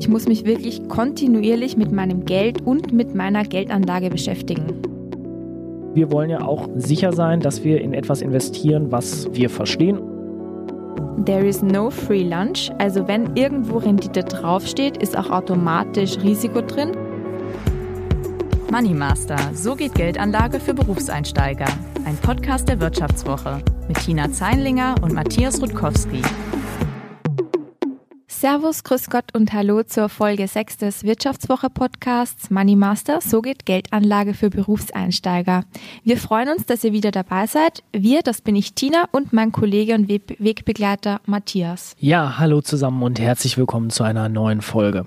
Ich muss mich wirklich kontinuierlich mit meinem Geld und mit meiner Geldanlage beschäftigen. Wir wollen ja auch sicher sein, dass wir in etwas investieren, was wir verstehen. There is no free lunch, also wenn irgendwo Rendite draufsteht, ist auch automatisch Risiko drin. Money Master, so geht Geldanlage für Berufseinsteiger. Ein Podcast der Wirtschaftswoche mit Tina Zeinlinger und Matthias Rutkowski. Servus, Grüß Gott und Hallo zur Folge 6 des Wirtschaftswoche-Podcasts Money Master. So geht Geldanlage für Berufseinsteiger. Wir freuen uns, dass ihr wieder dabei seid. Wir, das bin ich Tina und mein Kollege und Wegbegleiter Matthias. Ja, hallo zusammen und herzlich willkommen zu einer neuen Folge.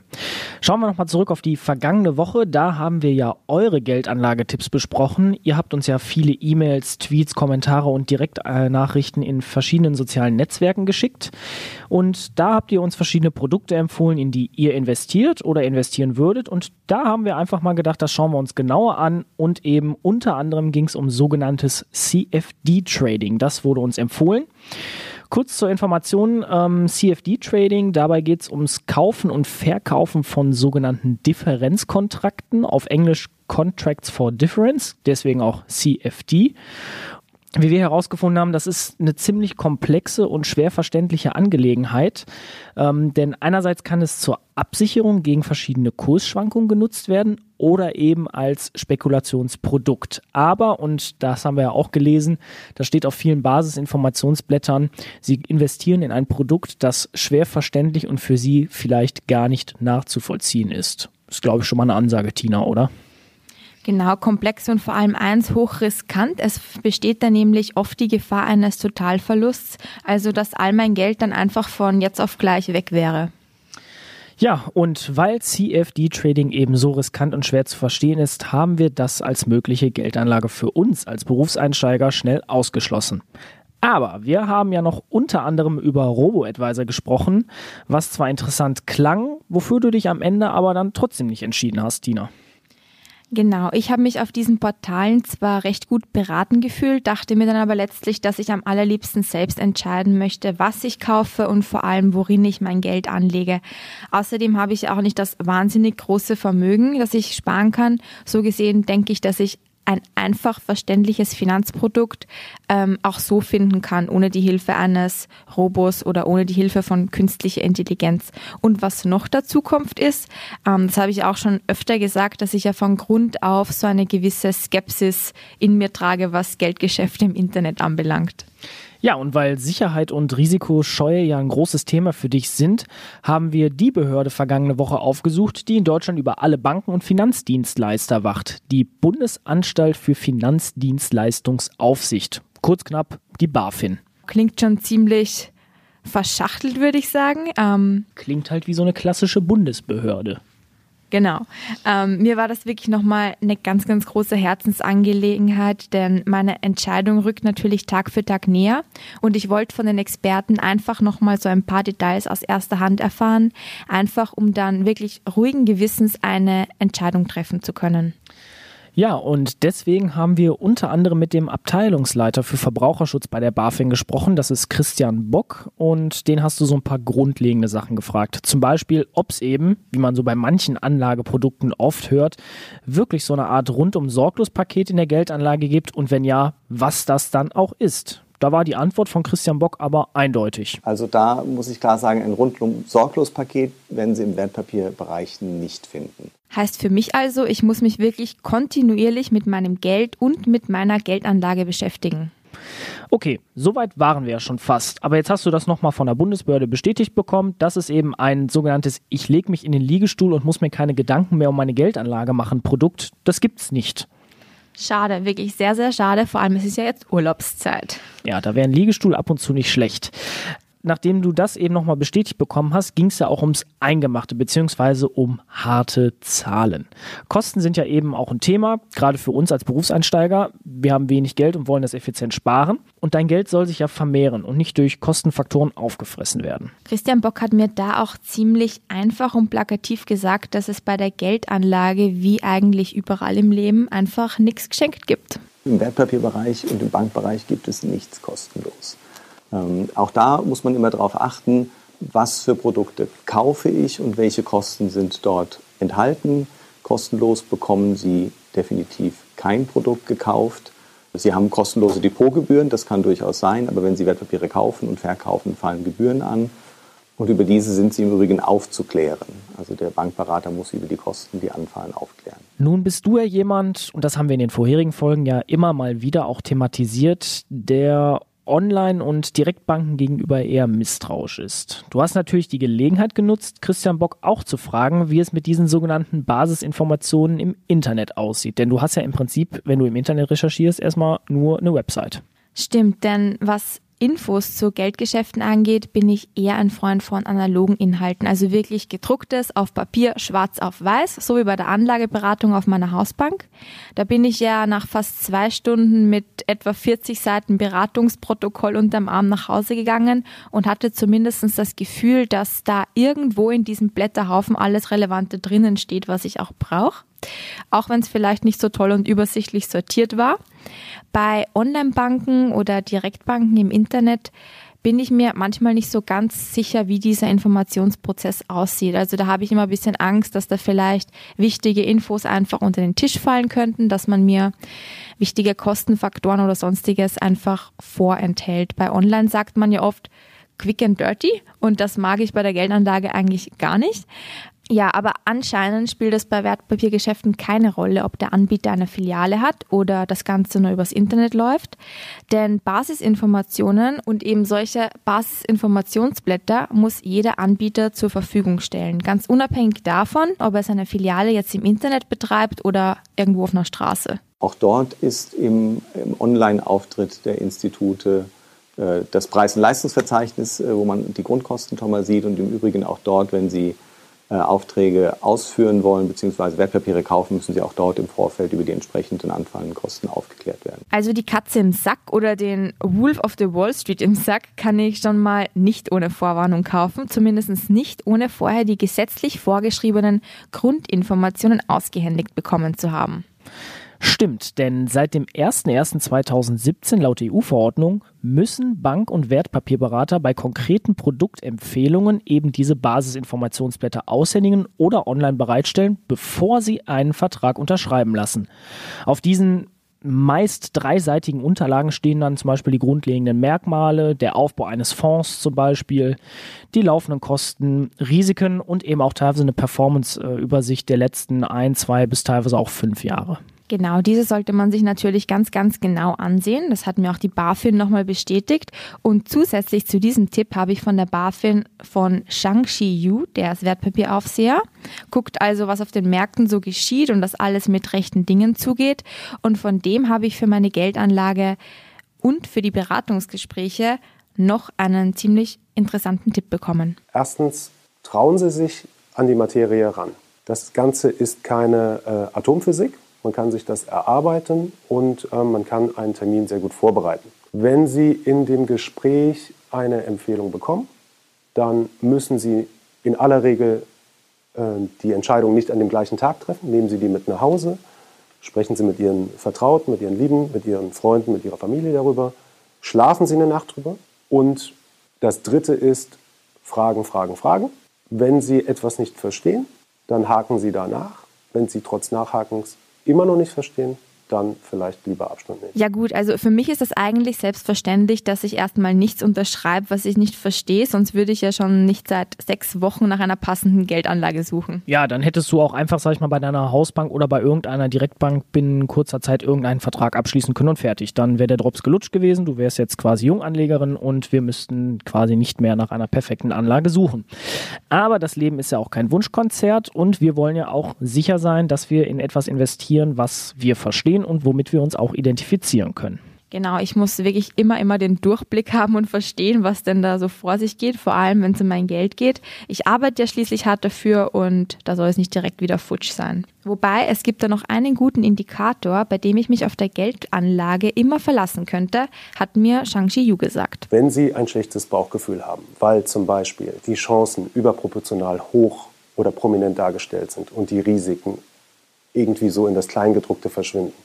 Schauen wir nochmal zurück auf die vergangene Woche. Da haben wir ja eure Geldanlagetipps besprochen. Ihr habt uns ja viele E-Mails, Tweets, Kommentare und Direktnachrichten in verschiedenen sozialen Netzwerken geschickt. Und da habt ihr uns verschiedene verschiedene Produkte empfohlen, in die ihr investiert oder investieren würdet. Und da haben wir einfach mal gedacht, das schauen wir uns genauer an. Und eben unter anderem ging es um sogenanntes CFD-Trading. Das wurde uns empfohlen. Kurz zur Information, ähm, CFD-Trading, dabei geht es ums Kaufen und Verkaufen von sogenannten Differenzkontrakten, auf Englisch Contracts for Difference, deswegen auch CFD wie wir herausgefunden haben, das ist eine ziemlich komplexe und schwer verständliche Angelegenheit. Ähm, denn einerseits kann es zur Absicherung gegen verschiedene Kursschwankungen genutzt werden oder eben als Spekulationsprodukt. Aber, und das haben wir ja auch gelesen, das steht auf vielen Basisinformationsblättern, Sie investieren in ein Produkt, das schwer verständlich und für Sie vielleicht gar nicht nachzuvollziehen ist. Das ist, glaube ich, schon mal eine Ansage, Tina, oder? Genau, komplex und vor allem eins hochriskant. Es besteht da nämlich oft die Gefahr eines Totalverlusts, also dass all mein Geld dann einfach von jetzt auf gleich weg wäre. Ja, und weil CFD-Trading eben so riskant und schwer zu verstehen ist, haben wir das als mögliche Geldanlage für uns als Berufseinsteiger schnell ausgeschlossen. Aber wir haben ja noch unter anderem über Robo-Advisor gesprochen, was zwar interessant klang, wofür du dich am Ende aber dann trotzdem nicht entschieden hast, Tina. Genau, ich habe mich auf diesen Portalen zwar recht gut beraten gefühlt, dachte mir dann aber letztlich, dass ich am allerliebsten selbst entscheiden möchte, was ich kaufe und vor allem, worin ich mein Geld anlege. Außerdem habe ich auch nicht das wahnsinnig große Vermögen, das ich sparen kann. So gesehen denke ich, dass ich ein einfach verständliches Finanzprodukt ähm, auch so finden kann, ohne die Hilfe eines Robos oder ohne die Hilfe von künstlicher Intelligenz. Und was noch dazu kommt ist, ähm, das habe ich auch schon öfter gesagt, dass ich ja von Grund auf so eine gewisse Skepsis in mir trage, was Geldgeschäfte im Internet anbelangt. Ja, und weil Sicherheit und Risikoscheue ja ein großes Thema für dich sind, haben wir die Behörde vergangene Woche aufgesucht, die in Deutschland über alle Banken und Finanzdienstleister wacht. Die Bundesanstalt für Finanzdienstleistungsaufsicht. Kurz knapp die BaFin. Klingt schon ziemlich verschachtelt, würde ich sagen. Ähm Klingt halt wie so eine klassische Bundesbehörde. Genau. Ähm, mir war das wirklich nochmal eine ganz, ganz große Herzensangelegenheit, denn meine Entscheidung rückt natürlich Tag für Tag näher und ich wollte von den Experten einfach nochmal so ein paar Details aus erster Hand erfahren, einfach um dann wirklich ruhigen Gewissens eine Entscheidung treffen zu können. Ja, und deswegen haben wir unter anderem mit dem Abteilungsleiter für Verbraucherschutz bei der BaFin gesprochen. Das ist Christian Bock und den hast du so ein paar grundlegende Sachen gefragt. Zum Beispiel, ob es eben, wie man so bei manchen Anlageprodukten oft hört, wirklich so eine Art rundum sorglos Paket in der Geldanlage gibt und wenn ja, was das dann auch ist. Da war die Antwort von Christian Bock aber eindeutig. Also da muss ich klar sagen, ein rundum sorglos Paket werden Sie im Wertpapierbereich nicht finden. Heißt für mich also, ich muss mich wirklich kontinuierlich mit meinem Geld und mit meiner Geldanlage beschäftigen. Okay, soweit waren wir ja schon fast. Aber jetzt hast du das nochmal von der Bundesbehörde bestätigt bekommen. Das ist eben ein sogenanntes Ich lege mich in den Liegestuhl und muss mir keine Gedanken mehr um meine Geldanlage machen Produkt. Das gibt's nicht. Schade, wirklich sehr, sehr schade. Vor allem, es ist ja jetzt Urlaubszeit. Ja, da wäre ein Liegestuhl ab und zu nicht schlecht nachdem du das eben nochmal bestätigt bekommen hast, ging es ja auch ums Eingemachte beziehungsweise um harte Zahlen. Kosten sind ja eben auch ein Thema, gerade für uns als Berufseinsteiger. Wir haben wenig Geld und wollen das effizient sparen. Und dein Geld soll sich ja vermehren und nicht durch Kostenfaktoren aufgefressen werden. Christian Bock hat mir da auch ziemlich einfach und plakativ gesagt, dass es bei der Geldanlage wie eigentlich überall im Leben einfach nichts geschenkt gibt. Im Wertpapierbereich und im Bankbereich gibt es nichts kostenlos. Ähm, auch da muss man immer darauf achten, was für Produkte kaufe ich und welche Kosten sind dort enthalten. Kostenlos bekommen Sie definitiv kein Produkt gekauft. Sie haben kostenlose Depotgebühren, das kann durchaus sein, aber wenn Sie Wertpapiere kaufen und verkaufen, fallen Gebühren an. Und über diese sind sie im Übrigen aufzuklären. Also der Bankberater muss über die Kosten, die anfallen, aufklären. Nun bist du ja jemand, und das haben wir in den vorherigen Folgen ja immer mal wieder auch thematisiert, der Online- und Direktbanken gegenüber eher misstrauisch ist. Du hast natürlich die Gelegenheit genutzt, Christian Bock auch zu fragen, wie es mit diesen sogenannten Basisinformationen im Internet aussieht. Denn du hast ja im Prinzip, wenn du im Internet recherchierst, erstmal nur eine Website. Stimmt, denn was Infos zu Geldgeschäften angeht, bin ich eher ein Freund von analogen Inhalten, also wirklich gedrucktes auf Papier, schwarz auf weiß, so wie bei der Anlageberatung auf meiner Hausbank. Da bin ich ja nach fast zwei Stunden mit etwa 40 Seiten Beratungsprotokoll unterm Arm nach Hause gegangen und hatte zumindest das Gefühl, dass da irgendwo in diesem Blätterhaufen alles Relevante drinnen steht, was ich auch brauche auch wenn es vielleicht nicht so toll und übersichtlich sortiert war. Bei Online-Banken oder Direktbanken im Internet bin ich mir manchmal nicht so ganz sicher, wie dieser Informationsprozess aussieht. Also da habe ich immer ein bisschen Angst, dass da vielleicht wichtige Infos einfach unter den Tisch fallen könnten, dass man mir wichtige Kostenfaktoren oder sonstiges einfach vorenthält. Bei Online sagt man ja oft, quick and dirty und das mag ich bei der Geldanlage eigentlich gar nicht. Ja, aber anscheinend spielt es bei Wertpapiergeschäften keine Rolle, ob der Anbieter eine Filiale hat oder das Ganze nur übers Internet läuft. Denn Basisinformationen und eben solche Basisinformationsblätter muss jeder Anbieter zur Verfügung stellen. Ganz unabhängig davon, ob er seine Filiale jetzt im Internet betreibt oder irgendwo auf einer Straße. Auch dort ist im, im Online-Auftritt der Institute äh, das Preis- und Leistungsverzeichnis, äh, wo man die Grundkosten schon mal sieht und im Übrigen auch dort, wenn Sie äh, Aufträge ausführen wollen bzw. Wertpapiere kaufen, müssen sie auch dort im Vorfeld über die entsprechenden anfallenden Kosten aufgeklärt werden. Also die Katze im Sack oder den Wolf of the Wall Street im Sack kann ich schon mal nicht ohne Vorwarnung kaufen, zumindest nicht ohne vorher die gesetzlich vorgeschriebenen Grundinformationen ausgehändigt bekommen zu haben. Stimmt, denn seit dem 01.01.2017 laut EU-Verordnung müssen Bank- und Wertpapierberater bei konkreten Produktempfehlungen eben diese Basisinformationsblätter aushändigen oder online bereitstellen, bevor sie einen Vertrag unterschreiben lassen. Auf diesen meist dreiseitigen Unterlagen stehen dann zum Beispiel die grundlegenden Merkmale, der Aufbau eines Fonds zum Beispiel, die laufenden Kosten, Risiken und eben auch teilweise eine Performance-Übersicht der letzten ein, zwei bis teilweise auch fünf Jahre. Genau, diese sollte man sich natürlich ganz, ganz genau ansehen. Das hat mir auch die BaFin nochmal bestätigt. Und zusätzlich zu diesem Tipp habe ich von der BaFin von Shang-Chi Yu, der ist Wertpapieraufseher, guckt also, was auf den Märkten so geschieht und dass alles mit rechten Dingen zugeht. Und von dem habe ich für meine Geldanlage und für die Beratungsgespräche noch einen ziemlich interessanten Tipp bekommen. Erstens, trauen Sie sich an die Materie ran. Das Ganze ist keine äh, Atomphysik man kann sich das erarbeiten und äh, man kann einen Termin sehr gut vorbereiten. Wenn Sie in dem Gespräch eine Empfehlung bekommen, dann müssen Sie in aller Regel äh, die Entscheidung nicht an dem gleichen Tag treffen. Nehmen Sie die mit nach Hause, sprechen Sie mit Ihren Vertrauten, mit Ihren Lieben, mit Ihren Freunden, mit Ihrer Familie darüber, schlafen Sie eine Nacht drüber. Und das Dritte ist Fragen, Fragen, Fragen. Wenn Sie etwas nicht verstehen, dann haken Sie danach. Wenn Sie trotz Nachhakens immer noch nicht verstehen, dann vielleicht lieber Abstand nehmen. Ja gut, also für mich ist es eigentlich selbstverständlich, dass ich erstmal nichts unterschreibe, was ich nicht verstehe, sonst würde ich ja schon nicht seit sechs Wochen nach einer passenden Geldanlage suchen. Ja, dann hättest du auch einfach, sag ich mal, bei deiner Hausbank oder bei irgendeiner Direktbank binnen kurzer Zeit irgendeinen Vertrag abschließen können und fertig. Dann wäre der Drops gelutscht gewesen, du wärst jetzt quasi Junganlegerin und wir müssten quasi nicht mehr nach einer perfekten Anlage suchen. Aber das Leben ist ja auch kein Wunschkonzert und wir wollen ja auch sicher sein, dass wir in etwas investieren, was wir verstehen und womit wir uns auch identifizieren können. Genau, ich muss wirklich immer, immer den Durchblick haben und verstehen, was denn da so vor sich geht, vor allem wenn es um mein Geld geht. Ich arbeite ja schließlich hart dafür und da soll es nicht direkt wieder futsch sein. Wobei es gibt da noch einen guten Indikator, bei dem ich mich auf der Geldanlage immer verlassen könnte, hat mir Shang-Chi Yu gesagt. Wenn Sie ein schlechtes Bauchgefühl haben, weil zum Beispiel die Chancen überproportional hoch oder prominent dargestellt sind und die Risiken irgendwie so in das Kleingedruckte verschwinden,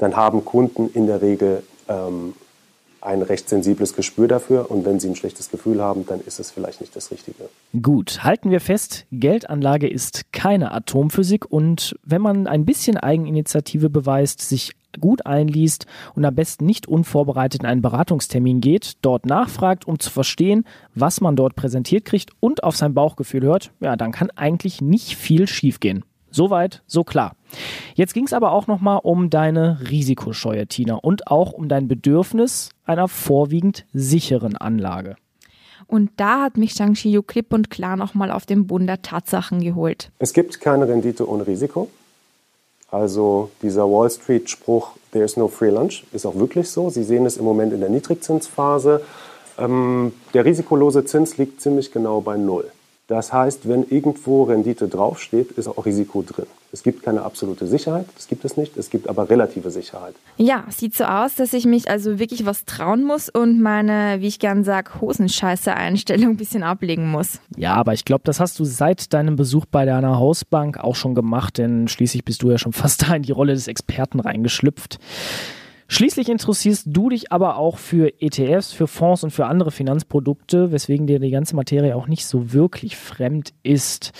dann haben Kunden in der Regel ähm, ein recht sensibles Gespür dafür und wenn Sie ein schlechtes Gefühl haben, dann ist es vielleicht nicht das Richtige. Gut, halten wir fest, Geldanlage ist keine Atomphysik und wenn man ein bisschen Eigeninitiative beweist, sich gut einliest und am besten nicht unvorbereitet in einen Beratungstermin geht, dort nachfragt, um zu verstehen, was man dort präsentiert kriegt und auf sein Bauchgefühl hört, ja, dann kann eigentlich nicht viel schiefgehen. Soweit, so klar. Jetzt ging es aber auch nochmal um deine Risikoscheue, Tina, und auch um dein Bedürfnis einer vorwiegend sicheren Anlage. Und da hat mich Shang Yu klipp und klar nochmal auf den Bund der Tatsachen geholt. Es gibt keine Rendite ohne Risiko. Also dieser Wall Street-Spruch, there is no free lunch, ist auch wirklich so. Sie sehen es im Moment in der Niedrigzinsphase. Ähm, der risikolose Zins liegt ziemlich genau bei Null. Das heißt, wenn irgendwo Rendite draufsteht, ist auch Risiko drin. Es gibt keine absolute Sicherheit, das gibt es nicht, es gibt aber relative Sicherheit. Ja, sieht so aus, dass ich mich also wirklich was trauen muss und meine, wie ich gern sage, Hosenscheiße-Einstellung ein bisschen ablegen muss. Ja, aber ich glaube, das hast du seit deinem Besuch bei deiner Hausbank auch schon gemacht, denn schließlich bist du ja schon fast da in die Rolle des Experten reingeschlüpft. Schließlich interessierst du dich aber auch für ETFs, für Fonds und für andere Finanzprodukte, weswegen dir die ganze Materie auch nicht so wirklich fremd ist.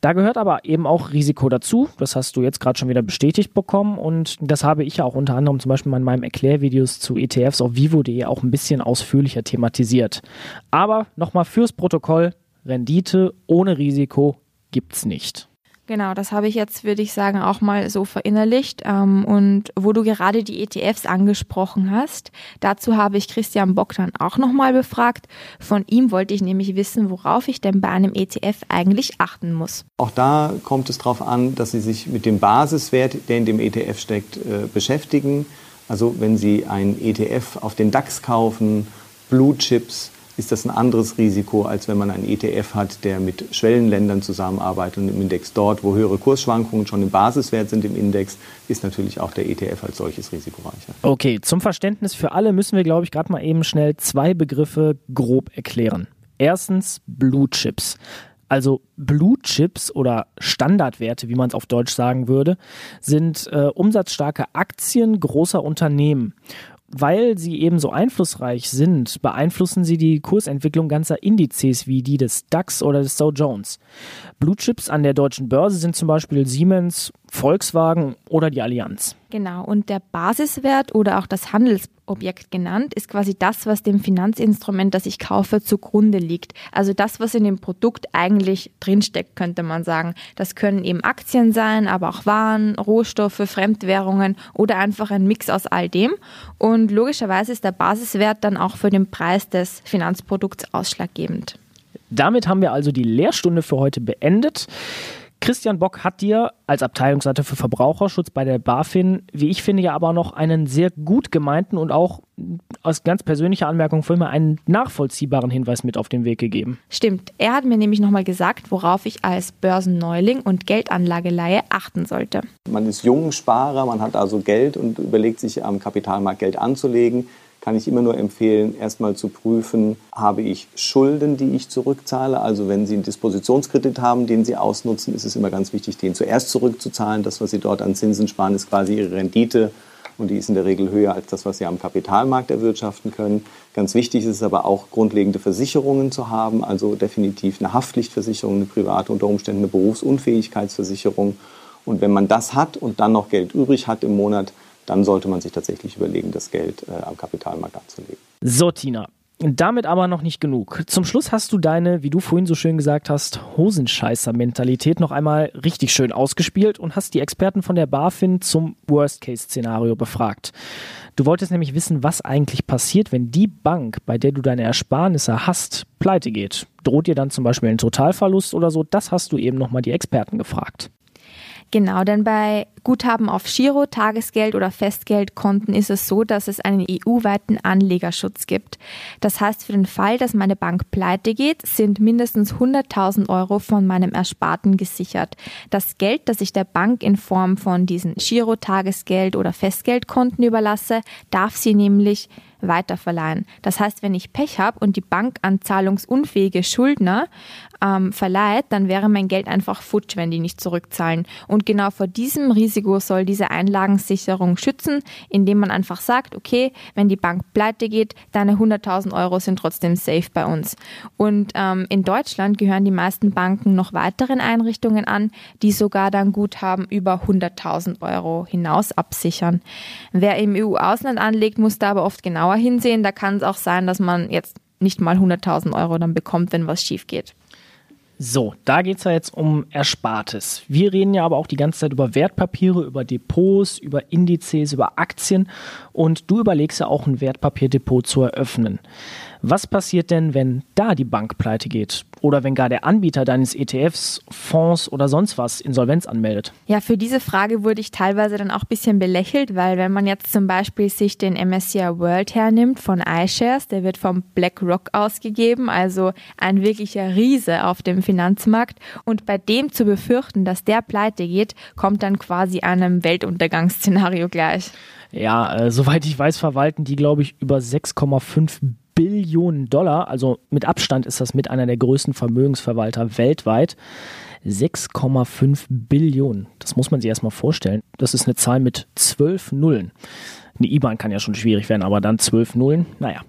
Da gehört aber eben auch Risiko dazu. Das hast du jetzt gerade schon wieder bestätigt bekommen und das habe ich ja auch unter anderem zum Beispiel in meinem Erklärvideos zu ETFs auf vivo.de auch ein bisschen ausführlicher thematisiert. Aber nochmal fürs Protokoll, Rendite ohne Risiko gibt's nicht. Genau, das habe ich jetzt, würde ich sagen, auch mal so verinnerlicht. Ähm, und wo du gerade die ETFs angesprochen hast, dazu habe ich Christian Bock dann auch nochmal befragt. Von ihm wollte ich nämlich wissen, worauf ich denn bei einem ETF eigentlich achten muss. Auch da kommt es darauf an, dass Sie sich mit dem Basiswert, der in dem ETF steckt, äh, beschäftigen. Also wenn Sie einen ETF auf den DAX kaufen, Blue Chips, ist das ein anderes Risiko, als wenn man einen ETF hat, der mit Schwellenländern zusammenarbeitet und im Index dort, wo höhere Kursschwankungen schon im Basiswert sind im Index, ist natürlich auch der ETF als solches risikoreicher. Okay, zum Verständnis für alle müssen wir, glaube ich, gerade mal eben schnell zwei Begriffe grob erklären. Erstens Blue Chips. Also Blue Chips oder Standardwerte, wie man es auf Deutsch sagen würde, sind äh, umsatzstarke Aktien großer Unternehmen weil sie eben so einflussreich sind, beeinflussen sie die Kursentwicklung ganzer Indizes wie die des DAX oder des Dow Jones. Blue Chips an der deutschen Börse sind zum Beispiel Siemens, Volkswagen oder die Allianz. Genau, und der Basiswert oder auch das Handelsobjekt genannt ist quasi das, was dem Finanzinstrument, das ich kaufe, zugrunde liegt. Also das, was in dem Produkt eigentlich drinsteckt, könnte man sagen. Das können eben Aktien sein, aber auch Waren, Rohstoffe, Fremdwährungen oder einfach ein Mix aus all dem. Und logischerweise ist der Basiswert dann auch für den Preis des Finanzprodukts ausschlaggebend. Damit haben wir also die Lehrstunde für heute beendet. Christian Bock hat dir als Abteilungsleiter für Verbraucherschutz bei der BaFin, wie ich finde, ja aber noch einen sehr gut gemeinten und auch aus ganz persönlicher Anmerkung für immer einen nachvollziehbaren Hinweis mit auf den Weg gegeben. Stimmt. Er hat mir nämlich nochmal gesagt, worauf ich als Börsenneuling und Geldanlageleihe achten sollte. Man ist Jungsparer, man hat also Geld und überlegt sich am Kapitalmarkt Geld anzulegen kann ich immer nur empfehlen, erstmal zu prüfen, habe ich Schulden, die ich zurückzahle. Also wenn Sie einen Dispositionskredit haben, den Sie ausnutzen, ist es immer ganz wichtig, den zuerst zurückzuzahlen. Das, was Sie dort an Zinsen sparen, ist quasi Ihre Rendite und die ist in der Regel höher als das, was Sie am Kapitalmarkt erwirtschaften können. Ganz wichtig ist es aber auch, grundlegende Versicherungen zu haben, also definitiv eine Haftpflichtversicherung, eine private, unter Umständen eine Berufsunfähigkeitsversicherung. Und wenn man das hat und dann noch Geld übrig hat im Monat, dann sollte man sich tatsächlich überlegen, das Geld äh, am Kapitalmarkt anzulegen. So, Tina. Damit aber noch nicht genug. Zum Schluss hast du deine, wie du vorhin so schön gesagt hast, Hosenscheißer-Mentalität noch einmal richtig schön ausgespielt und hast die Experten von der BaFin zum Worst-Case-Szenario befragt. Du wolltest nämlich wissen, was eigentlich passiert, wenn die Bank, bei der du deine Ersparnisse hast, pleite geht. Droht dir dann zum Beispiel ein Totalverlust oder so? Das hast du eben nochmal die Experten gefragt. Genau, denn bei Guthaben auf Giro, Tagesgeld oder Festgeldkonten ist es so, dass es einen EU-weiten Anlegerschutz gibt. Das heißt, für den Fall, dass meine Bank pleite geht, sind mindestens 100.000 Euro von meinem Ersparten gesichert. Das Geld, das ich der Bank in Form von diesen Giro, Tagesgeld oder Festgeldkonten überlasse, darf sie nämlich weiterverleihen. Das heißt, wenn ich Pech habe und die Bank an zahlungsunfähige Schuldner ähm, verleiht, dann wäre mein Geld einfach futsch, wenn die nicht zurückzahlen. Und genau vor diesem Risiko soll diese Einlagensicherung schützen, indem man einfach sagt, okay, wenn die Bank pleite geht, deine 100.000 Euro sind trotzdem safe bei uns. Und ähm, in Deutschland gehören die meisten Banken noch weiteren Einrichtungen an, die sogar dann Guthaben über 100.000 Euro hinaus absichern. Wer im EU-Ausland anlegt, muss da aber oft genauer hinsehen. Da kann es auch sein, dass man jetzt nicht mal 100.000 Euro dann bekommt, wenn was schief geht. So, da geht es ja jetzt um Erspartes. Wir reden ja aber auch die ganze Zeit über Wertpapiere, über Depots, über Indizes, über Aktien und du überlegst ja auch ein Wertpapierdepot zu eröffnen. Was passiert denn, wenn da die Bank pleite geht? Oder wenn gar der Anbieter deines ETFs, Fonds oder sonst was Insolvenz anmeldet? Ja, für diese Frage wurde ich teilweise dann auch ein bisschen belächelt, weil wenn man jetzt zum Beispiel sich den MSCI World hernimmt von iShares, der wird vom BlackRock ausgegeben, also ein wirklicher Riese auf dem Finanzmarkt. Und bei dem zu befürchten, dass der pleite geht, kommt dann quasi einem Weltuntergangsszenario gleich. Ja, äh, soweit ich weiß, verwalten die, glaube ich, über 6,5 Billionen Dollar. Also mit Abstand ist das mit einer der größten Vermögensverwalter weltweit. 6,5 Billionen. Das muss man sich erstmal vorstellen. Das ist eine Zahl mit zwölf Nullen. Eine IBAN kann ja schon schwierig werden, aber dann zwölf Nullen, naja.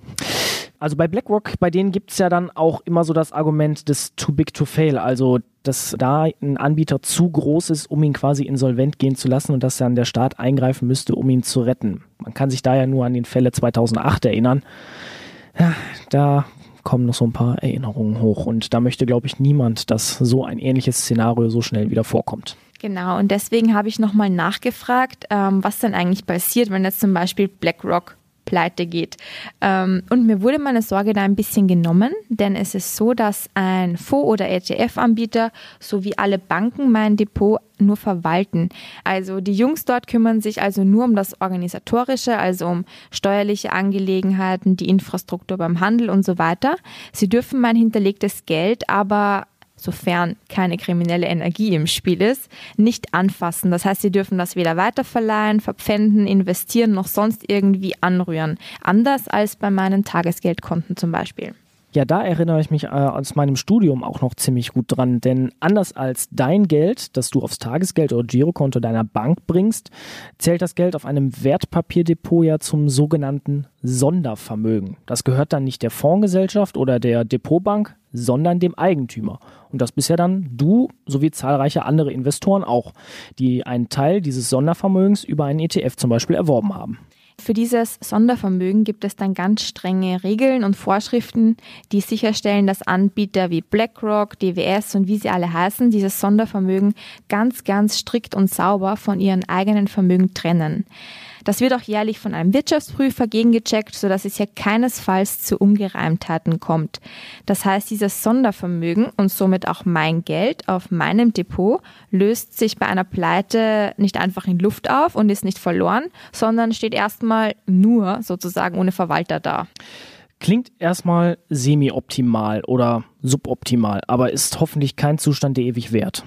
Also bei BlackRock, bei denen gibt es ja dann auch immer so das Argument des too big to fail, also dass da ein Anbieter zu groß ist, um ihn quasi insolvent gehen zu lassen und dass dann der Staat eingreifen müsste, um ihn zu retten. Man kann sich da ja nur an den Fälle 2008 erinnern ja, da kommen noch so ein paar Erinnerungen hoch. Und da möchte, glaube ich, niemand, dass so ein ähnliches Szenario so schnell wieder vorkommt. Genau, und deswegen habe ich nochmal nachgefragt, ähm, was denn eigentlich passiert, wenn jetzt zum Beispiel BlackRock pleite geht. Ähm, und mir wurde meine Sorge da ein bisschen genommen, denn es ist so, dass ein Fonds- oder ETF-Anbieter sowie alle Banken mein Depot nur verwalten. Also die Jungs dort kümmern sich also nur um das Organisatorische, also um steuerliche Angelegenheiten, die Infrastruktur beim Handel und so weiter. Sie dürfen mein hinterlegtes Geld aber sofern keine kriminelle Energie im Spiel ist, nicht anfassen. Das heißt, sie dürfen das weder weiterverleihen, verpfänden, investieren noch sonst irgendwie anrühren. Anders als bei meinen Tagesgeldkonten zum Beispiel. Ja, da erinnere ich mich äh, aus meinem Studium auch noch ziemlich gut dran, denn anders als dein Geld, das du aufs Tagesgeld oder Girokonto deiner Bank bringst, zählt das Geld auf einem Wertpapierdepot ja zum sogenannten Sondervermögen. Das gehört dann nicht der Fondsgesellschaft oder der Depotbank, sondern dem Eigentümer. Und das bisher dann du sowie zahlreiche andere Investoren auch, die einen Teil dieses Sondervermögens über einen ETF zum Beispiel erworben haben. Für dieses Sondervermögen gibt es dann ganz strenge Regeln und Vorschriften, die sicherstellen, dass Anbieter wie BlackRock, DWS und wie sie alle heißen, dieses Sondervermögen ganz, ganz strikt und sauber von ihren eigenen Vermögen trennen. Das wird auch jährlich von einem Wirtschaftsprüfer gegengecheckt, sodass es hier keinesfalls zu Ungereimtheiten kommt. Das heißt, dieses Sondervermögen und somit auch mein Geld auf meinem Depot löst sich bei einer Pleite nicht einfach in Luft auf und ist nicht verloren, sondern steht erstmal nur sozusagen ohne Verwalter da. Klingt erstmal semi-optimal oder suboptimal, aber ist hoffentlich kein Zustand, der ewig währt.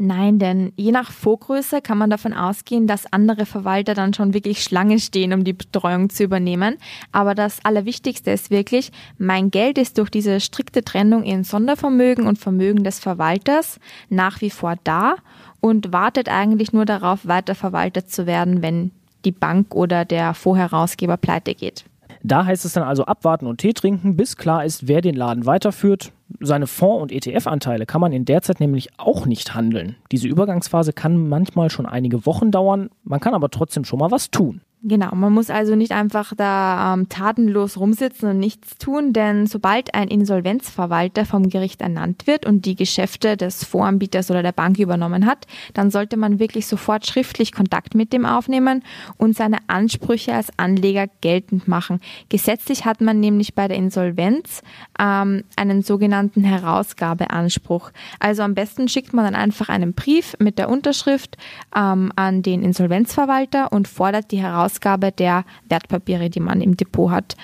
Nein, denn je nach Vorgröße kann man davon ausgehen, dass andere Verwalter dann schon wirklich Schlange stehen, um die Betreuung zu übernehmen. Aber das Allerwichtigste ist wirklich, mein Geld ist durch diese strikte Trennung in Sondervermögen und Vermögen des Verwalters nach wie vor da und wartet eigentlich nur darauf, weiter verwaltet zu werden, wenn die Bank oder der Vorherausgeber pleite geht. Da heißt es dann also abwarten und Tee trinken, bis klar ist, wer den Laden weiterführt. Seine Fonds- und ETF-Anteile kann man in der Zeit nämlich auch nicht handeln. Diese Übergangsphase kann manchmal schon einige Wochen dauern, man kann aber trotzdem schon mal was tun. Genau, man muss also nicht einfach da ähm, tatenlos rumsitzen und nichts tun, denn sobald ein Insolvenzverwalter vom Gericht ernannt wird und die Geschäfte des Voranbieters oder der Bank übernommen hat, dann sollte man wirklich sofort schriftlich Kontakt mit dem aufnehmen und seine Ansprüche als Anleger geltend machen. Gesetzlich hat man nämlich bei der Insolvenz ähm, einen sogenannten Herausgabeanspruch. Also am besten schickt man dann einfach einen Brief mit der Unterschrift ähm, an den Insolvenzverwalter und fordert die Herausgabe Ausgabe der Wertpapiere, die man im Depot hat.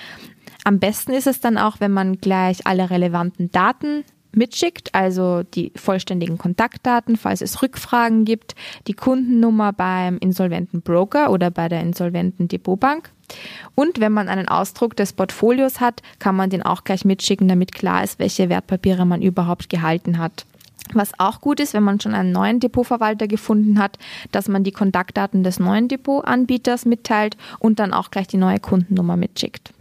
Am besten ist es dann auch, wenn man gleich alle relevanten Daten mitschickt, also die vollständigen Kontaktdaten, falls es Rückfragen gibt, die Kundennummer beim insolventen Broker oder bei der insolventen Depotbank. Und wenn man einen Ausdruck des Portfolios hat, kann man den auch gleich mitschicken, damit klar ist, welche Wertpapiere man überhaupt gehalten hat. Was auch gut ist, wenn man schon einen neuen Depotverwalter gefunden hat, dass man die Kontaktdaten des neuen Depotanbieters mitteilt und dann auch gleich die neue Kundennummer mitschickt.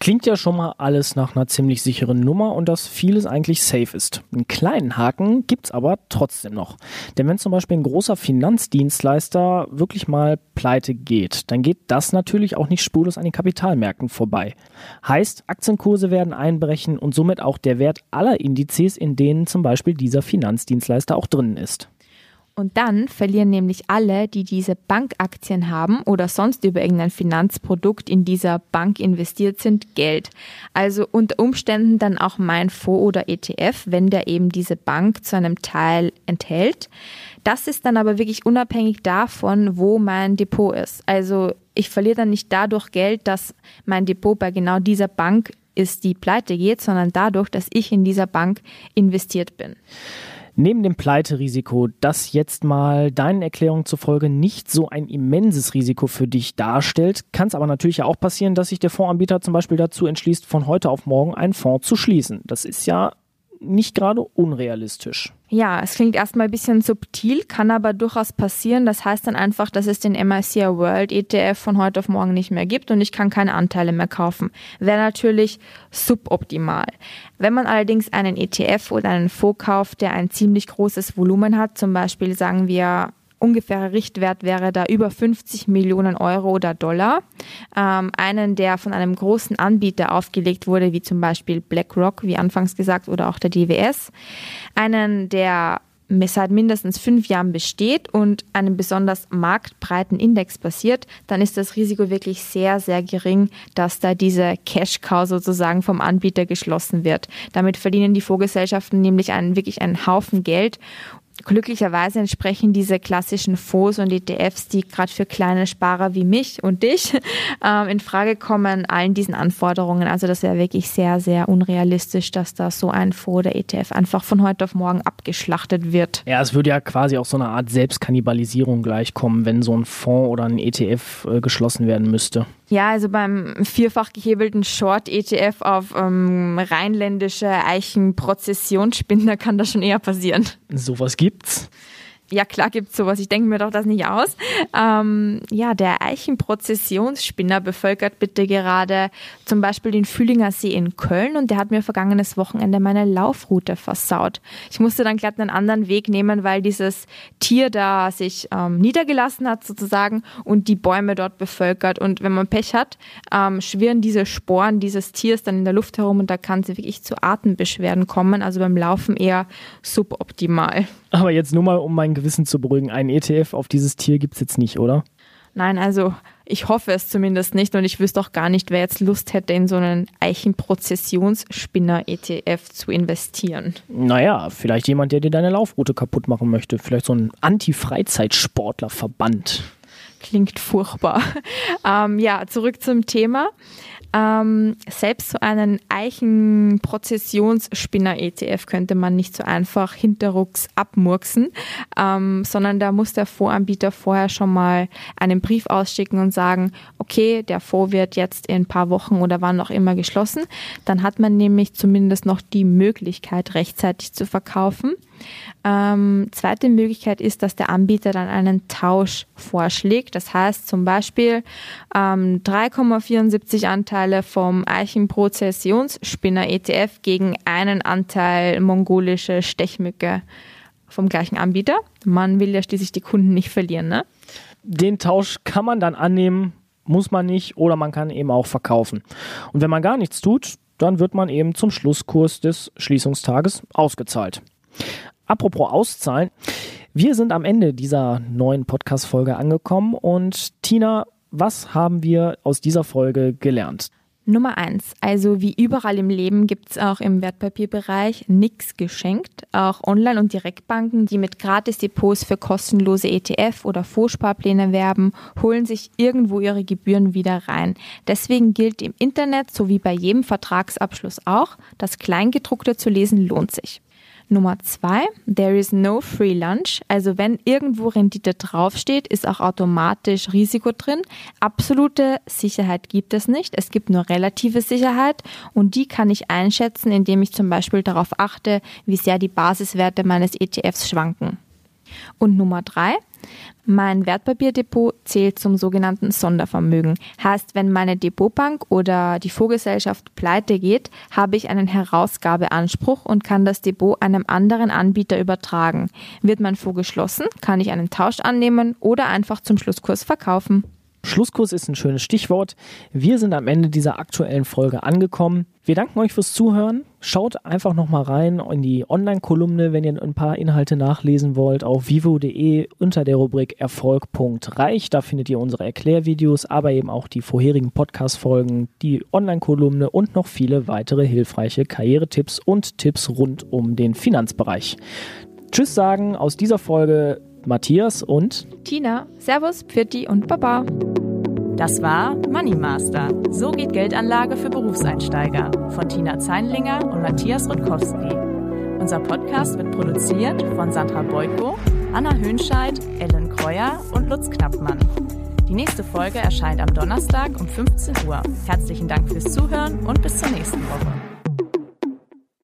Klingt ja schon mal alles nach einer ziemlich sicheren Nummer und dass vieles eigentlich safe ist. Einen kleinen Haken gibt's aber trotzdem noch. Denn wenn zum Beispiel ein großer Finanzdienstleister wirklich mal pleite geht, dann geht das natürlich auch nicht spurlos an den Kapitalmärkten vorbei. Heißt, Aktienkurse werden einbrechen und somit auch der Wert aller Indizes, in denen zum Beispiel dieser Finanzdienstleister auch drinnen ist. Und dann verlieren nämlich alle, die diese Bankaktien haben oder sonst über irgendein Finanzprodukt in dieser Bank investiert sind, Geld. Also unter Umständen dann auch mein Fonds oder ETF, wenn der eben diese Bank zu einem Teil enthält. Das ist dann aber wirklich unabhängig davon, wo mein Depot ist. Also ich verliere dann nicht dadurch Geld, dass mein Depot bei genau dieser Bank ist, die pleite geht, sondern dadurch, dass ich in dieser Bank investiert bin. Neben dem Pleiterisiko, das jetzt mal deinen Erklärungen zufolge nicht so ein immenses Risiko für dich darstellt, kann es aber natürlich auch passieren, dass sich der Fondsanbieter zum Beispiel dazu entschließt, von heute auf morgen einen Fonds zu schließen. Das ist ja nicht gerade unrealistisch. Ja, es klingt erstmal ein bisschen subtil, kann aber durchaus passieren. Das heißt dann einfach, dass es den MICI World ETF von heute auf morgen nicht mehr gibt und ich kann keine Anteile mehr kaufen. Wäre natürlich suboptimal. Wenn man allerdings einen ETF oder einen Fonds kauft, der ein ziemlich großes Volumen hat, zum Beispiel sagen wir ungefährer Richtwert wäre da über 50 Millionen Euro oder Dollar. Ähm, einen, der von einem großen Anbieter aufgelegt wurde, wie zum Beispiel BlackRock, wie anfangs gesagt, oder auch der DWS. Einen, der seit mindestens fünf Jahren besteht und einem besonders marktbreiten Index basiert, dann ist das Risiko wirklich sehr, sehr gering, dass da diese Cash-Cow sozusagen vom Anbieter geschlossen wird. Damit verdienen die Fondsgesellschaften nämlich einen, wirklich einen Haufen Geld Glücklicherweise entsprechen diese klassischen Fonds und ETFs, die gerade für kleine Sparer wie mich und dich ähm, in Frage kommen, allen diesen Anforderungen. Also das wäre wirklich sehr, sehr unrealistisch, dass da so ein Fonds oder ETF einfach von heute auf morgen abgeschlachtet wird. Ja, es würde ja quasi auch so eine Art Selbstkannibalisierung gleichkommen, wenn so ein Fonds oder ein ETF äh, geschlossen werden müsste. Ja, also beim vierfach gehebelten Short-ETF auf ähm, rheinländische Eichenprozessionsspinner kann das schon eher passieren. Sowas gibt's ja klar gibt's sowas, ich denke mir doch das nicht aus. Ähm, ja, der Eichenprozessionsspinner bevölkert bitte gerade zum Beispiel den Fühlinger See in Köln und der hat mir vergangenes Wochenende meine Laufroute versaut. Ich musste dann glatt einen anderen Weg nehmen, weil dieses Tier da sich ähm, niedergelassen hat sozusagen und die Bäume dort bevölkert und wenn man Pech hat, ähm, schwirren diese Sporen dieses Tiers dann in der Luft herum und da kann es wirklich zu Atembeschwerden kommen, also beim Laufen eher suboptimal. Aber jetzt nur mal, um mein Gewissen zu beruhigen, einen ETF auf dieses Tier gibt es jetzt nicht, oder? Nein, also ich hoffe es zumindest nicht und ich wüsste auch gar nicht, wer jetzt Lust hätte, in so einen Eichenprozessionsspinner-ETF zu investieren. Naja, vielleicht jemand, der dir deine Laufroute kaputt machen möchte. Vielleicht so ein Anti-Freizeitsportler-Verband. Klingt furchtbar. Ähm, ja, zurück zum Thema. Ähm, selbst so einen Eichenprozessionsspinner-ETF könnte man nicht so einfach hinterrucks abmurksen, ähm, sondern da muss der Fondsanbieter vorher schon mal einen Brief ausschicken und sagen, okay, der Fonds wird jetzt in ein paar Wochen oder wann auch immer geschlossen. Dann hat man nämlich zumindest noch die Möglichkeit, rechtzeitig zu verkaufen. Ähm, zweite Möglichkeit ist, dass der Anbieter dann einen Tausch vorschlägt. Das heißt zum Beispiel ähm, 3,74 Anteile vom Eichenprozessionsspinner ETF gegen einen Anteil mongolische Stechmücke vom gleichen Anbieter. Man will ja schließlich die Kunden nicht verlieren, ne? Den Tausch kann man dann annehmen, muss man nicht oder man kann eben auch verkaufen. Und wenn man gar nichts tut, dann wird man eben zum Schlusskurs des Schließungstages ausgezahlt. Apropos Auszahlen. Wir sind am Ende dieser neuen Podcast-Folge angekommen und Tina, was haben wir aus dieser Folge gelernt? Nummer eins. Also wie überall im Leben gibt es auch im Wertpapierbereich nichts geschenkt. Auch Online- und Direktbanken, die mit Gratis-Depots für kostenlose ETF oder Vorsparpläne werben, holen sich irgendwo ihre Gebühren wieder rein. Deswegen gilt im Internet, so wie bei jedem Vertragsabschluss auch, das Kleingedruckte zu lesen lohnt sich. Nummer zwei, there is no free lunch. Also wenn irgendwo Rendite draufsteht, ist auch automatisch Risiko drin. Absolute Sicherheit gibt es nicht. Es gibt nur relative Sicherheit und die kann ich einschätzen, indem ich zum Beispiel darauf achte, wie sehr die Basiswerte meines ETFs schwanken. Und Nummer drei, mein Wertpapierdepot zählt zum sogenannten Sondervermögen. Heißt, wenn meine Depotbank oder die Fondsgesellschaft pleite geht, habe ich einen Herausgabeanspruch und kann das Depot einem anderen Anbieter übertragen. Wird mein Fonds geschlossen, kann ich einen Tausch annehmen oder einfach zum Schlusskurs verkaufen. Schlusskurs ist ein schönes Stichwort. Wir sind am Ende dieser aktuellen Folge angekommen. Wir danken euch fürs Zuhören. Schaut einfach nochmal rein in die Online-Kolumne, wenn ihr ein paar Inhalte nachlesen wollt, auf vivo.de unter der Rubrik Erfolg.reich. Da findet ihr unsere Erklärvideos, aber eben auch die vorherigen Podcast-Folgen, die Online-Kolumne und noch viele weitere hilfreiche Karrieretipps und Tipps rund um den Finanzbereich. Tschüss sagen aus dieser Folge Matthias und Tina. Servus, Pfitti und Baba. Das war Money Master. So geht Geldanlage für Berufseinsteiger von Tina Zeinlinger und Matthias Rutkowski. Unser Podcast wird produziert von Sandra Beuko, Anna Höhnscheid, Ellen Kreuer und Lutz Knappmann. Die nächste Folge erscheint am Donnerstag um 15 Uhr. Herzlichen Dank fürs Zuhören und bis zur nächsten Woche.